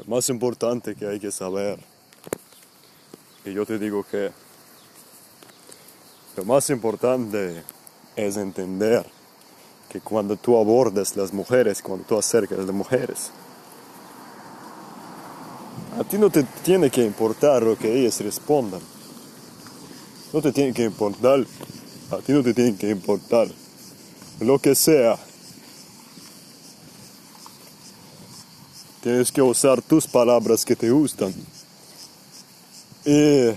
Lo más importante que hay que saber, y yo te digo que lo más importante es entender que cuando tú abordas las mujeres, cuando tú acercas a las mujeres, a ti no te tiene que importar lo que ellas respondan. No te tiene que importar, a ti no te tiene que importar lo que sea. Tienes que usar tus palabras que te gustan. Y,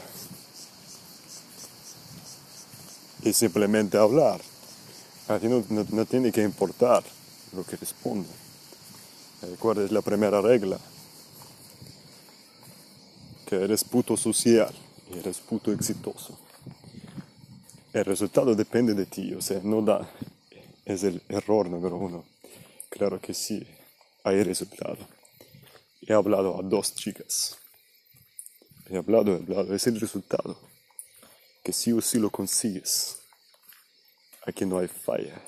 simplemente hablar. A ti no tiene que importar lo que responde. Recuerda, es la primera regla. Que eres puto social y eres puto exitoso. El resultado depende de ti, o sea, no da, es el error número uno. Claro que sí, hay resultado. He hablado a dos chicas. He hablado, he hablado, es el resultado. Que sí o sí lo consigues. Aquí no hay falla.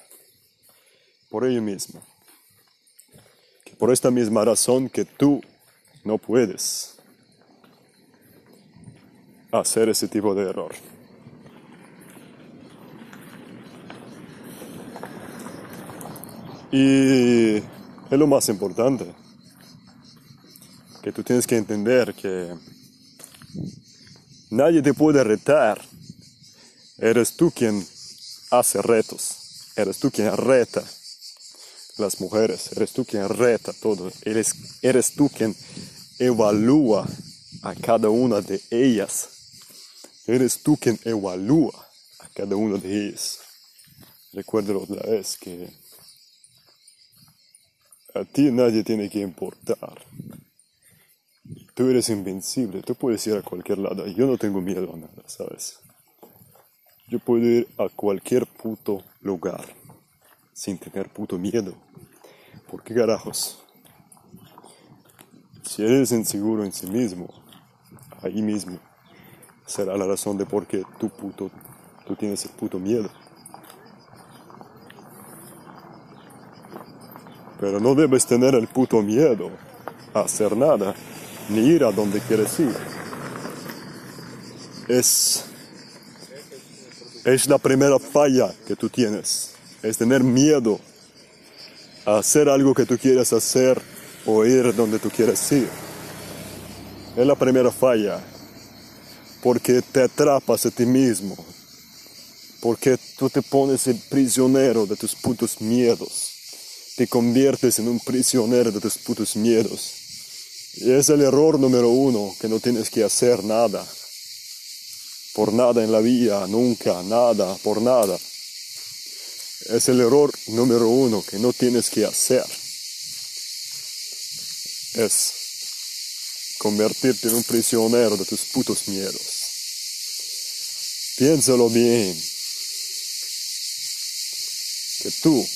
Por ello mismo. Que por esta misma razón que tú no puedes hacer ese tipo de error. Y es lo más importante, que tú tienes que entender que nadie te puede retar. Eres tú quien hace retos, eres tú quien reta las mujeres, eres tú quien reta todo, eres, eres tú quien evalúa a cada una de ellas, eres tú quien evalúa a cada una de ellas. Recuerda otra vez que a ti nadie tiene que importar. Tú eres invencible, tú puedes ir a cualquier lado. Yo no tengo miedo a nada, ¿sabes? Yo puedo ir a cualquier puto lugar sin tener puto miedo. ¿Por qué carajos? Si eres inseguro en sí mismo, ahí mismo será la razón de por qué tú puto, tú tienes el puto miedo. Pero no debes tener el puto miedo a hacer nada, ni ir a donde quieres ir. Es, es la primera falla que tú tienes, es tener miedo a hacer algo que tú quieres hacer o ir donde tú quieres ir. Es la primera falla, porque te atrapas a ti mismo, porque tú te pones el prisionero de tus putos miedos te conviertes en un prisionero de tus putos miedos. Y es el error número uno, que no tienes que hacer nada. Por nada en la vida, nunca, nada, por nada. Es el error número uno que no tienes que hacer. Es convertirte en un prisionero de tus putos miedos. Piénsalo bien. Que tú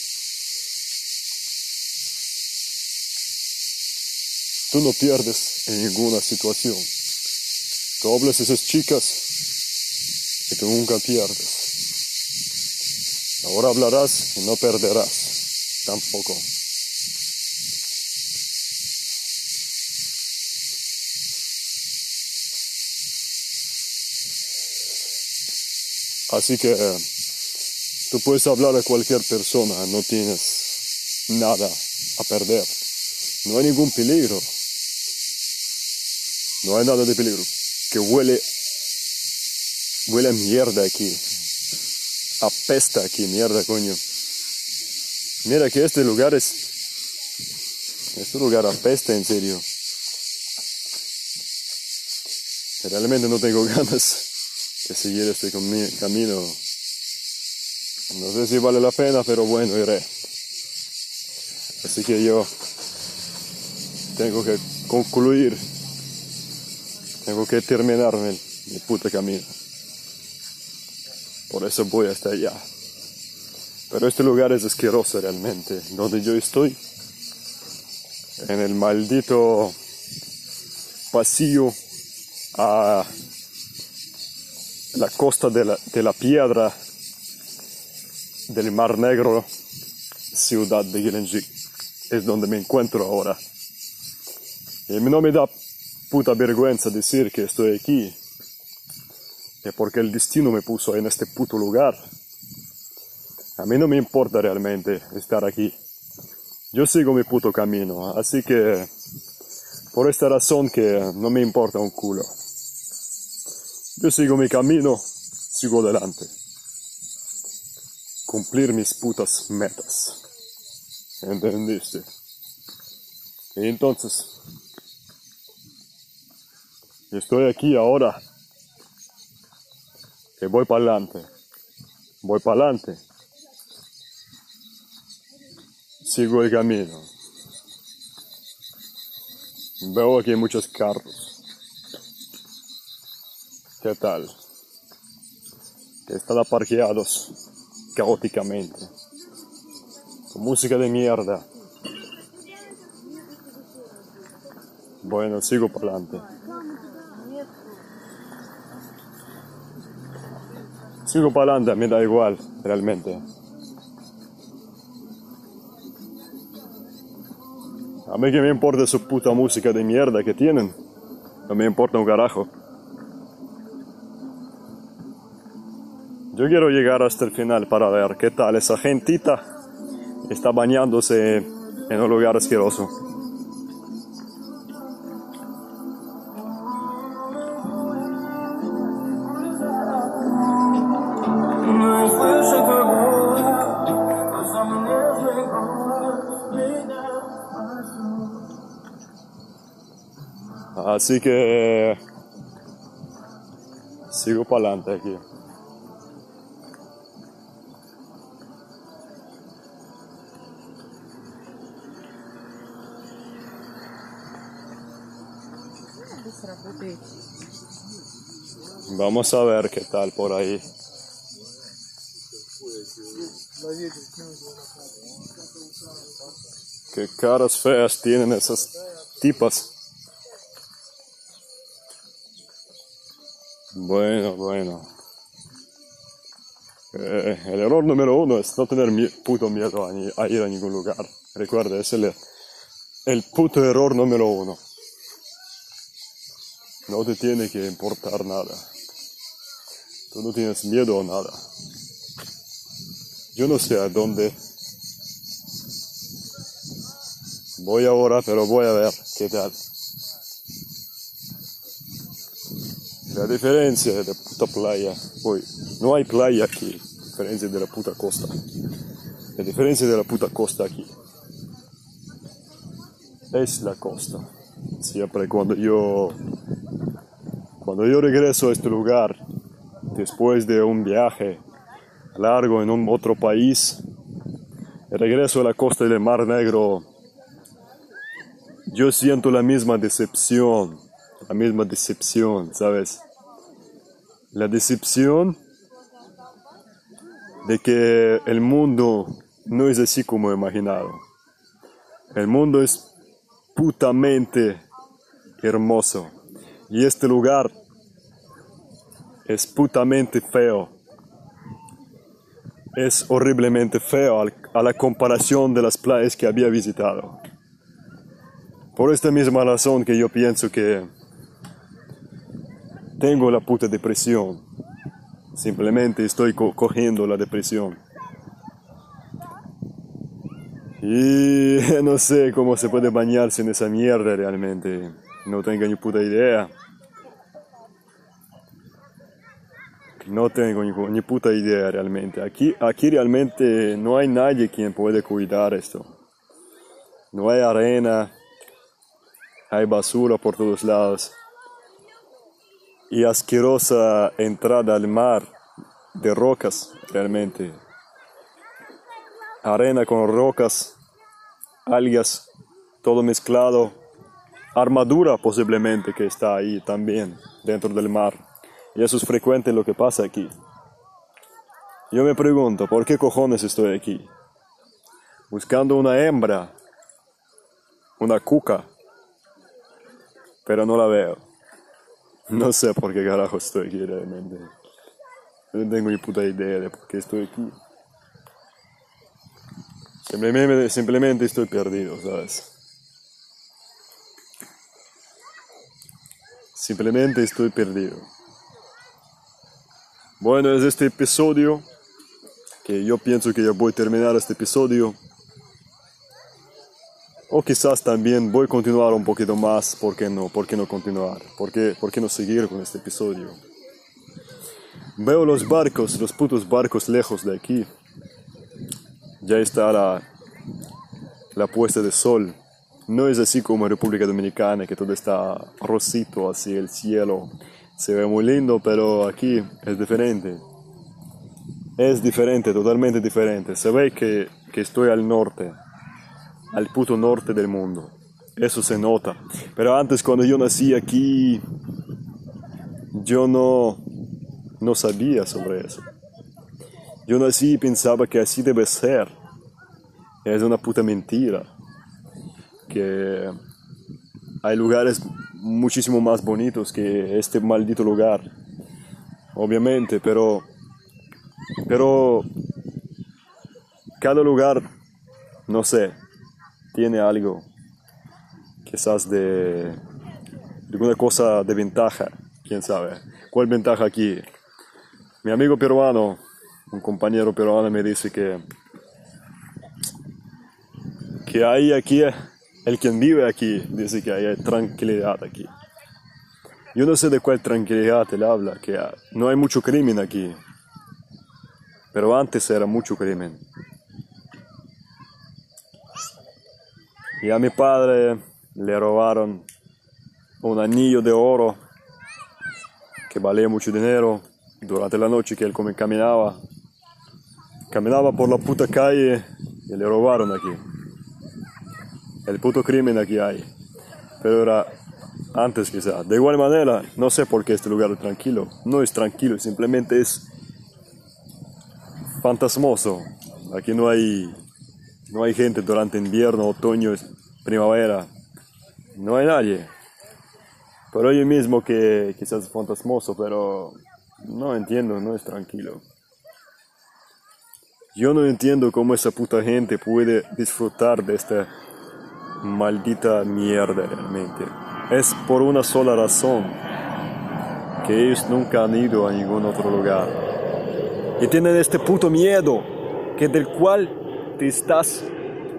Tú no pierdes en ninguna situación. A esas chicas y tú nunca pierdes. Ahora hablarás y no perderás tampoco. Así que tú puedes hablar a cualquier persona, no tienes nada a perder. No hay ningún peligro. No hay nada de peligro. Que huele, huele mierda aquí. Apesta aquí, mierda, coño. Mira que este lugar es, este lugar apesta en serio. Realmente no tengo ganas de seguir este camino. No sé si vale la pena, pero bueno, iré. Así que yo tengo que concluir, tengo que terminar mi, mi puta camino. Por eso voy hasta allá. Pero este lugar es asqueroso realmente. Donde yo estoy, en el maldito pasillo a la costa de la, de la piedra del Mar Negro, ciudad de Gelendzhik. Es donde me encuentro ahora. Y no me da puta vergüenza decir que estoy aquí. Es porque el destino me puso en este puto lugar. A mí no me importa realmente estar aquí. Yo sigo mi puto camino, así que por esta razón que no me importa un culo. Yo sigo mi camino, sigo adelante. Cumplir mis putas metas. ¿Entendiste? Y entonces, estoy aquí ahora. Y voy para adelante. Voy para adelante. Sigo el camino. Veo aquí muchos carros. ¿Qué tal? Que están aparqueados caóticamente. Con música de mierda. Bueno, sigo para adelante. Sigo para adelante, me da igual, realmente. A mí que me importa su puta música de mierda que tienen. No me importa un carajo. Yo quiero llegar hasta el final para ver qué tal esa gentita está bañándose en un lugar asqueroso. Así que sigo para adelante aquí. Vamos a ver qué tal por ahí. Qué caras feas tienen esas tipas. Bueno, bueno. Eh, el error número uno es no tener mi puto miedo a, ni- a ir a ningún lugar. Recuerda, es el, el puto error número uno. No te tiene que importar nada. Tú no tienes miedo a nada. Yo no sé a dónde voy ahora, pero voy a ver qué tal. La diferencia de la puta playa, uy, no hay playa aquí, diferencia de la puta costa. La diferencia de la puta costa aquí es la costa. Siempre cuando yo, cuando yo regreso a este lugar, después de un viaje largo en un otro país, regreso a la costa del Mar Negro, yo siento la misma decepción, la misma decepción, ¿sabes? La decepción de que el mundo no es así como imaginado. El mundo es putamente hermoso y este lugar es putamente feo. Es horriblemente feo a la comparación de las playas que había visitado. Por esta misma razón que yo pienso que tengo la puta depresión. Simplemente estoy co- cogiendo la depresión. Y no sé cómo se puede bañarse en esa mierda realmente. No tengo ni puta idea. No tengo ni, ni puta idea realmente. Aquí, aquí realmente no hay nadie quien puede cuidar esto. No hay arena. Hay basura por todos lados. Y asquerosa entrada al mar de rocas realmente. Arena con rocas, algas, todo mezclado. Armadura posiblemente que está ahí también dentro del mar. Y eso es frecuente lo que pasa aquí. Yo me pregunto, ¿por qué cojones estoy aquí? Buscando una hembra, una cuca, pero no la veo. No sé por qué carajo estoy aquí realmente. No tengo ni puta idea de por qué estoy aquí. Simplemente, simplemente estoy perdido, ¿sabes? Simplemente estoy perdido. Bueno, es este episodio que yo pienso que ya voy a terminar este episodio. O quizás también voy a continuar un poquito más, ¿por qué no? ¿Por qué no continuar? ¿Por qué, por qué no seguir con este episodio? Veo los barcos, los putos barcos lejos de aquí. Ya está la, la puesta de sol. No es así como en República Dominicana, que todo está rosito, así el cielo se ve muy lindo, pero aquí es diferente. Es diferente, totalmente diferente. Se ve que, que estoy al norte, al puto norte del mundo. Eso se nota. Pero antes, cuando yo nací aquí, yo no, no sabía sobre eso. Yo nací y pensaba que así debe ser. Es una puta mentira. Que hay lugares muchísimo más bonitos que este maldito lugar. Obviamente, pero pero cada lugar, no sé, tiene algo, quizás de, alguna cosa de ventaja, quién sabe. ¿Cuál ventaja aquí? Mi amigo peruano, un compañero peruano me dice que, que hay aquí, el quien vive aquí, dice que hay tranquilidad aquí. Yo no sé de cuál tranquilidad él habla, que no hay mucho crimen aquí, pero antes era mucho crimen. Y a mi padre le robaron un anillo de oro que valía mucho dinero durante la noche que él caminaba. Caminaba por la puta calle y le robaron aquí. El puto crimen aquí hay. Pero era antes quizá. De igual manera, no sé por qué este lugar es tranquilo. No es tranquilo, simplemente es fantasmoso. Aquí no hay, no hay gente durante invierno, otoño, primavera. No hay nadie. Pero yo mismo que quizás es fantasmoso, pero no entiendo, no es tranquilo. Yo no entiendo cómo esa puta gente puede disfrutar de esta maldita mierda realmente. Es por una sola razón, que ellos nunca han ido a ningún otro lugar y tienen este puto miedo que del cual te estás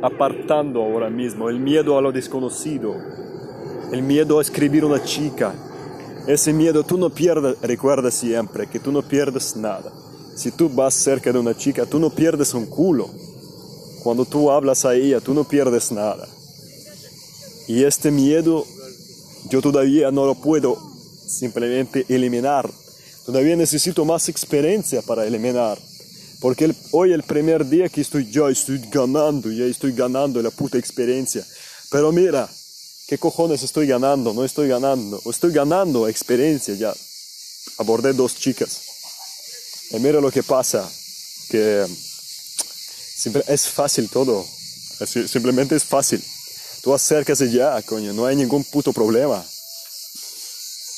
apartando ahora mismo, el miedo a lo desconocido, el miedo a escribir una chica. Ese miedo tú no pierdes, recuerda siempre que tú no pierdes nada. Si tú vas cerca de una chica, tú no pierdes un culo. Cuando tú hablas a ella, tú no pierdes nada. Y este miedo yo todavía no lo puedo simplemente eliminar Todavía necesito más experiencia para eliminar. Porque el, hoy el primer día que estoy ya estoy ganando, ya estoy ganando la puta experiencia. Pero mira, ¿qué cojones estoy ganando? No estoy ganando. Estoy ganando experiencia ya. Abordé dos chicas. Y mira lo que pasa. Que siempre es fácil todo. simplemente es fácil. Tú acércase ya, coño. No hay ningún puto problema.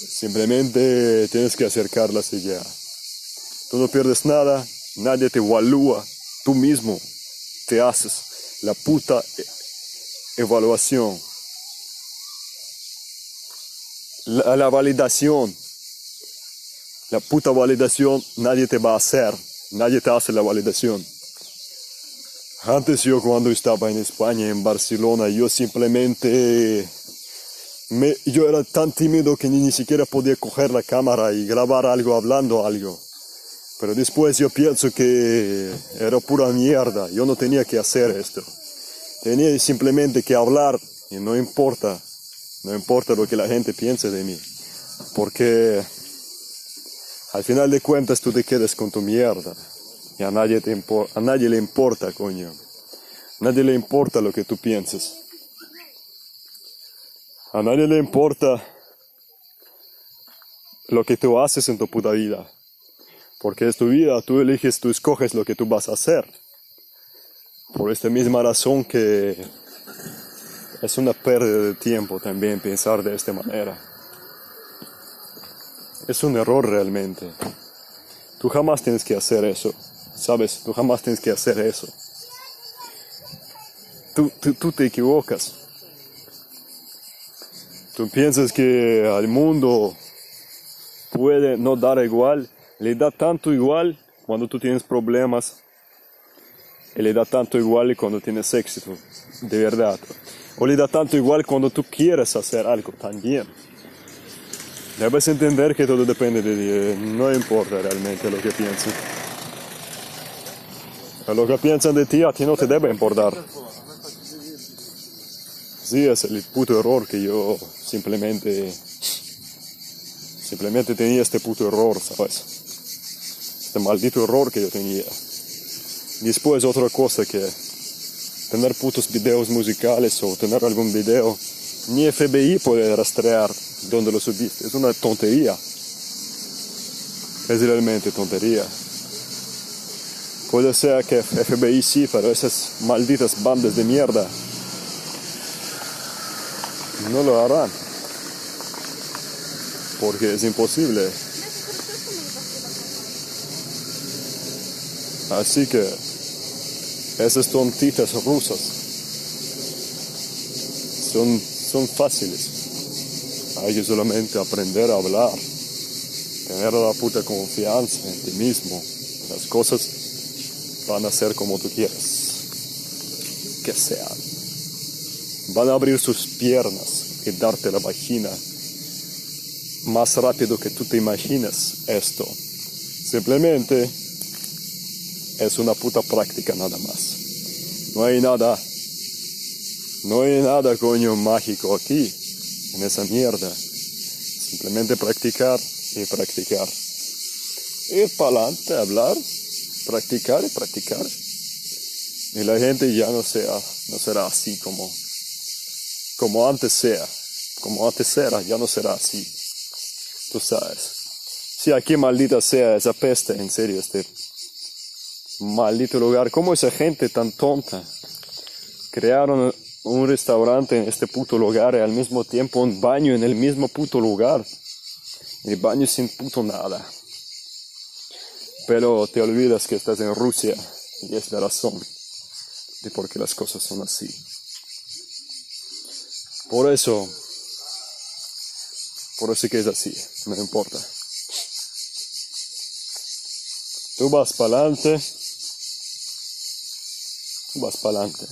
Simplemente tienes que acercarlas y ya. Tú no pierdes nada, nadie te evalúa, tú mismo te haces la puta evaluación. La, validación, la puta validación nadie te va a hacer, nadie te hace la validación. Antes yo cuando estaba en España, en Barcelona, yo simplemente yo era tan tímido que ni, siquiera podía coger la cámara y grabar algo hablando algo. Pero después yo pienso que era pura mierda, yo no tenía que hacer esto. Tenía simplemente que hablar y no importa, no importa lo que la gente piense de mí. Porque al final de cuentas tú te quedas con tu mierda. Y a nadie, te a nadie le importa, coño. A nadie le importa lo que tú pienses. A nadie le importa lo que tú haces en tu puta vida. Porque es tu vida, tú eliges, tú escoges lo que tú vas a hacer. Por esta misma razón que es una pérdida de tiempo también pensar de esta manera. Es un error realmente. Tú jamás tienes que hacer eso. ¿Sabes? Tú jamás tienes que hacer eso. Tú, tú, tú te equivocas. Tú piensas que al mundo puede no dar igual, le da tanto igual cuando tú tienes problemas, y le da tanto igual cuando tienes éxito, de verdad. O le da tanto igual cuando tú quieres hacer algo también. Debes entender que todo depende de ti, no importa realmente lo que piensen. Lo que piensan de ti a ti no te debe importar. Sí, es el puto error que yo simplemente simplemente tenía este puto error, ¿sabes? Este maldito error que yo tenía. Después otra cosa que tener putos videos musicales o tener algún video, ni FBI puede rastrear dónde lo subiste. Es una tontería. Es realmente tontería. Puede ser que FBI sí, pero esas malditas bandas de mierda no lo harán. Porque es imposible. Así que esas tontitas rusas son, son fáciles. Hay que solamente aprender a hablar, tener la puta confianza en ti mismo. Las cosas van a ser como tú quieras que sean. Van a abrir sus piernas y darte la vagina más rápido que tú te imaginas esto. Simplemente es una puta práctica nada más. No hay nada, no hay nada coño mágico aquí, en esa mierda. Simplemente practicar y practicar. Ir para adelante, hablar, practicar y practicar. Y la gente ya no sea, no será así como, como antes sea, como antes era, ya no será así. Tú sabes. Si aquí maldita sea esa peste, en serio, este maldito lugar. ¿Cómo esa gente tan tonta crearon un restaurante en este puto lugar y al mismo tiempo un baño en el mismo puto lugar? El baño sin puto nada. Pero te olvidas que estás en Rusia y es la razón de por qué las cosas son así. Por eso, por eso que es así, no importa. Tú vas para adelante, vas para adelante.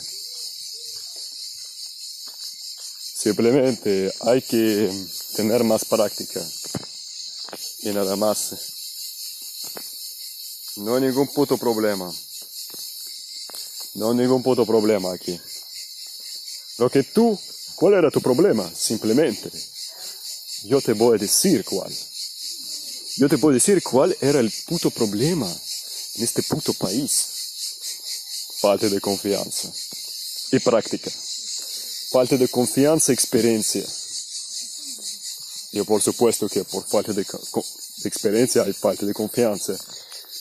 Simplemente hay que tener más práctica y nada más. No hay ningún puto problema. No hay ningún puto problema aquí. Lo que tú, ¿cuál era tu problema? Simplemente, yo te voy a decir cuál. Yo te puedo decir cuál era el puto problema en este puto país. Falta de confianza y práctica. Falta de confianza experiencia. Y por supuesto que por falta de, experiencia y falta de confianza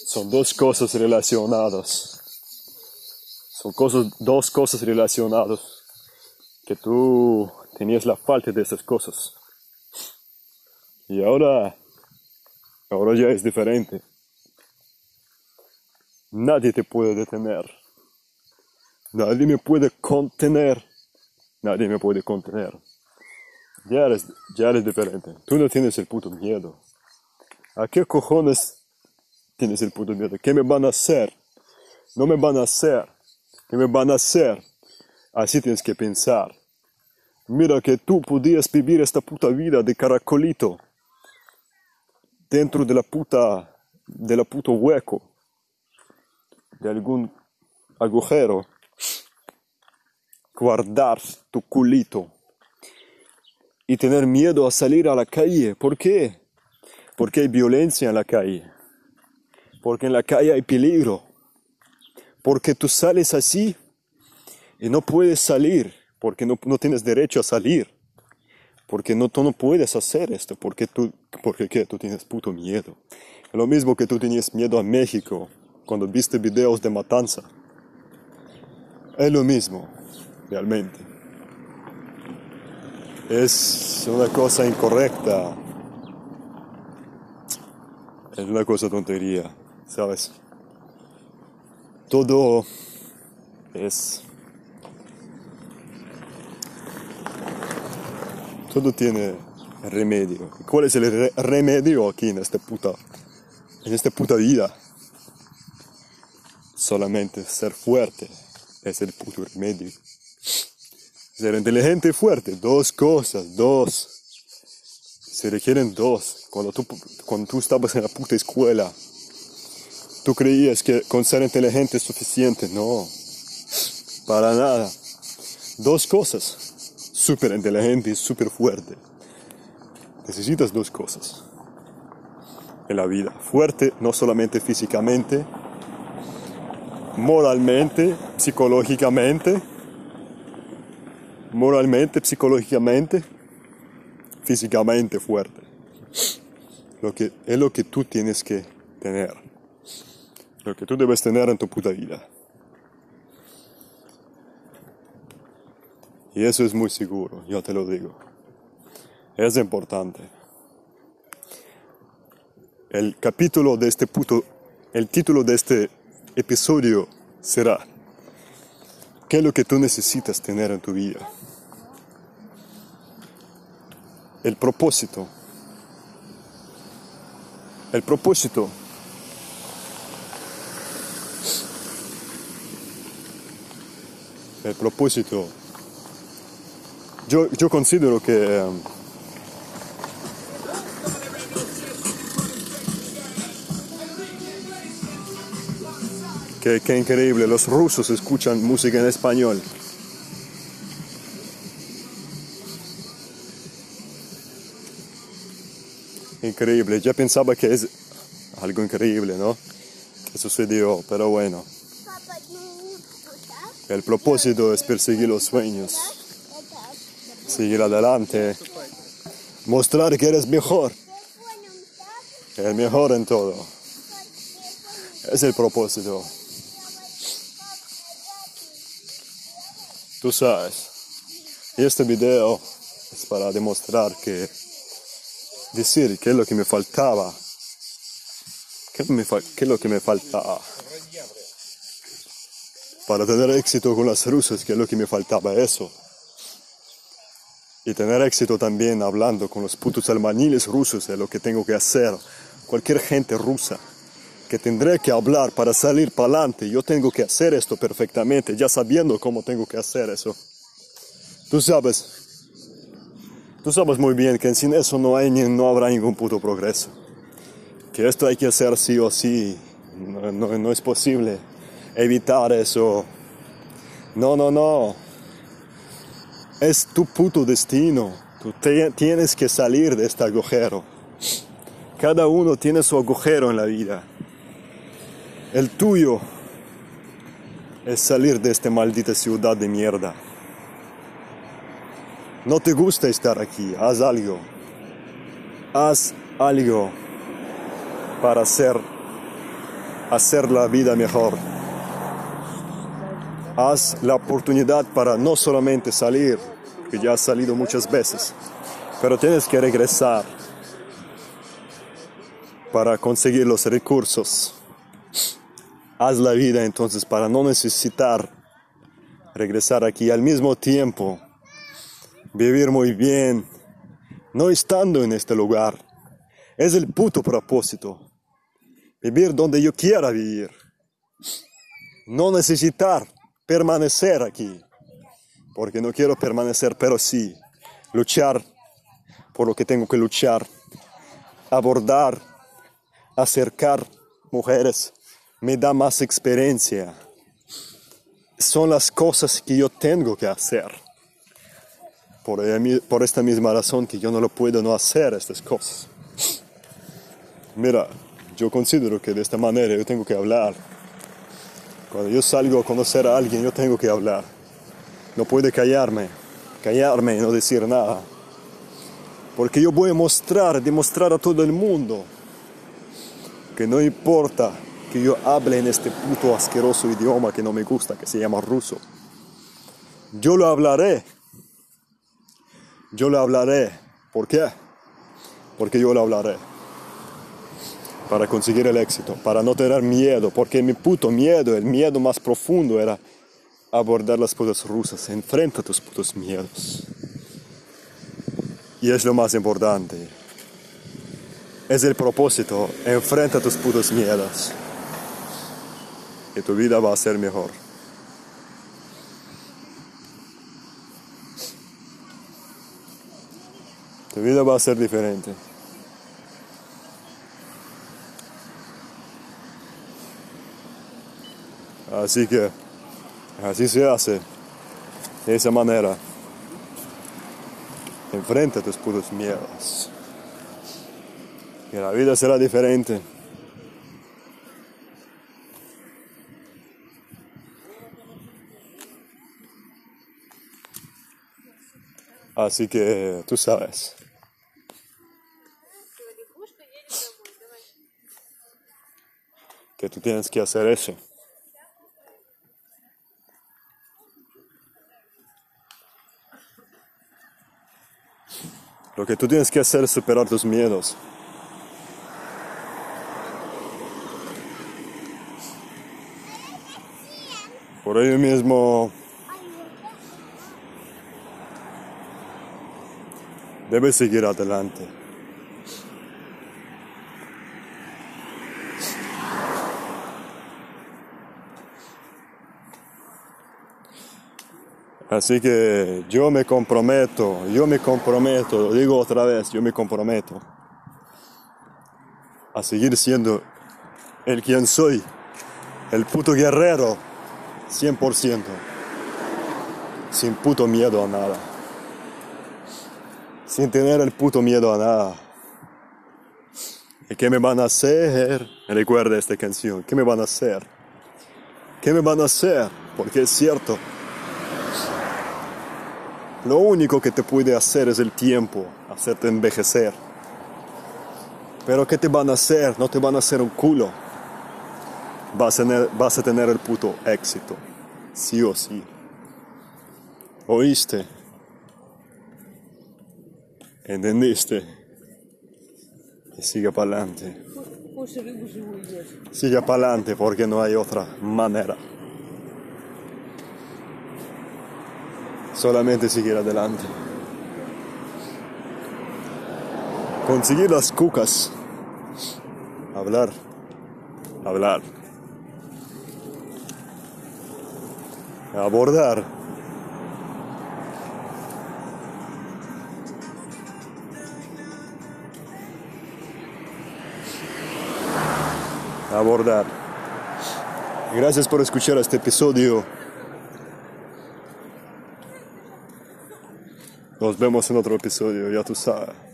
son dos cosas relacionadas. Son cosas, dos cosas relacionadas que tú tenías la falta de esas cosas. Y ahora, ahora ya es diferente. Nadie te puede detener. Nadie me puede contener. Nadie me puede contener. Ya eres, ya eres diferente. Tú no tienes el puto miedo. ¿A qué cojones tienes el puto miedo? ¿Qué me van a hacer? No me van a hacer. ¿Qué me van a hacer? Así tienes que pensar. Mira que tú podías vivir esta puta vida de caracolito dentro de la puta, de la puto hueco, de algún agujero, guardar tu culito y tener miedo a salir a la calle. ¿Por qué? Porque hay violencia en la calle. Porque en la calle hay peligro. Porque tú sales así y no puedes salir. Porque no, no tienes derecho a salir. Porque no, tú no puedes hacer esto. Porque tú, porque ¿qué? tú tienes puto miedo. Lo mismo que tú tenías miedo a México cuando viste videos de matanza. Es lo mismo, realmente. Es una cosa incorrecta. Es una cosa tontería, ¿sabes? Todo es... Todo tiene remedio. ¿Cuál es el re- remedio aquí en esta puta, en esta puta vida? Solamente ser fuerte es el puto remedio. Ser inteligente y fuerte, dos cosas, dos. Se requieren dos. Cuando tú, cuando tú estabas en la puta escuela, tú creías que con ser inteligente es suficiente. No, para nada. Dos cosas. Súper inteligente y súper fuerte. Necesitas dos cosas en la vida. Fuerte no solamente físicamente, moralmente, psicológicamente, moralmente, psicológicamente, físicamente fuerte. Lo que, es lo que tú tienes que tener. Lo que tú debes tener en tu puta vida. Y eso es muy seguro, yo te lo digo. Es importante. El capítulo de este puto, el título de este episodio será ¿Qué es lo que tú necesitas tener en tu vida? El propósito. El propósito. El propósito. Yo, yo considero que um, Qué, qué, increíble, los rusos escuchan música en español. Increíble, ya pensaba que es algo increíble, ¿no? Que sucedió, pero bueno. El propósito es perseguir los sueños, seguir adelante, mostrar que eres mejor, el mejor en todo. Es el propósito. Tú sabes. Este video es para demostrar que, decir qué es lo que me faltaba, qué, me fa- qué es lo que me faltaba. Para tener éxito con las rusas, qué es lo que me faltaba, eso. Y tener éxito también hablando con los putos albañiles rusos es lo que tengo que hacer. Cualquier gente rusa que tendré que hablar para salir para adelante. Yo tengo que hacer esto perfectamente, ya sabiendo cómo tengo que hacer eso. Tú sabes, tú sabes muy bien que sin eso no, hay no habrá ningún puto progreso. Que esto hay que hacer sí o sí. No, no- no es posible evitar eso. No, no, no. Es tu puto destino. Tú te- tienes que salir de este agujero. Cada uno tiene su agujero en la vida. El tuyo es salir de esta maldita ciudad de mierda. No te gusta estar aquí, haz algo. Haz algo para hacer, hacer la vida mejor. Haz la oportunidad para no solamente salir, que ya has salido muchas veces, pero tienes que regresar para conseguir los recursos. Haz la vida entonces para no necesitar regresar aquí al mismo tiempo, vivir muy bien, no estando en este lugar. Es el puto propósito. Vivir donde yo quiera vivir. No necesitar permanecer aquí. Porque no quiero permanecer, pero sí luchar por lo que tengo que luchar. Abordar, acercar mujeres me da más experiencia. Son las cosas que yo tengo que hacer. Por, esta misma razón que yo no lo puedo no hacer estas cosas. Mira, yo considero que de esta manera yo tengo que hablar. Cuando yo salgo a conocer a alguien, yo tengo que hablar. No puedo callarme, callarme y no decir nada. Porque yo voy a mostrar, demostrar a todo el mundo que no importa que yo hable en este puto asqueroso idioma que no me gusta, que se llama ruso. Yo lo hablaré. Yo lo hablaré. ¿Por qué? Porque yo lo hablaré. Para conseguir el éxito, para no tener miedo, porque mi puto miedo, el miedo más profundo era abordar las putas rusas. Enfrenta tus putos miedos. Y es lo más importante. Es el propósito. Enfrenta tus putos miedos. Tu vida va a ser mejor. Tu vida va a ser diferente. Así que así se hace. De esa manera. Enfrenta tus puros miedos. Y la vida será diferente. Así que tú sabes. Que tú tienes que hacer eso. Lo que tú tienes que hacer es superar tus miedos. Por ello mismo debes seguir adelante. Así que yo me comprometo, yo me comprometo, lo digo otra vez, yo me comprometo a seguir siendo el quien soy, el puto guerrero, 100%, sin puto miedo a nada, sin tener el puto miedo a nada. ¿Y qué me van a hacer? Recuerda esta canción, ¿qué me van a hacer? ¿Qué me van a hacer? Porque es cierto. Lo único que te puede hacer es el tiempo, hacerte envejecer. Pero ¿qué te van a hacer? No te van a hacer un culo. Vas a tener, vas a tener el puto éxito. Sí o sí. ¿Oíste? ¿Entendiste? Y sigue para adelante. Sigue para adelante porque no hay otra manera. solamente seguir adelante. Conseguir las cucas. Hablar. Hablar. Abordar. Abordar. Gracias por escuchar este episodio. Nos vemos en otro episodio, ya tú sabes.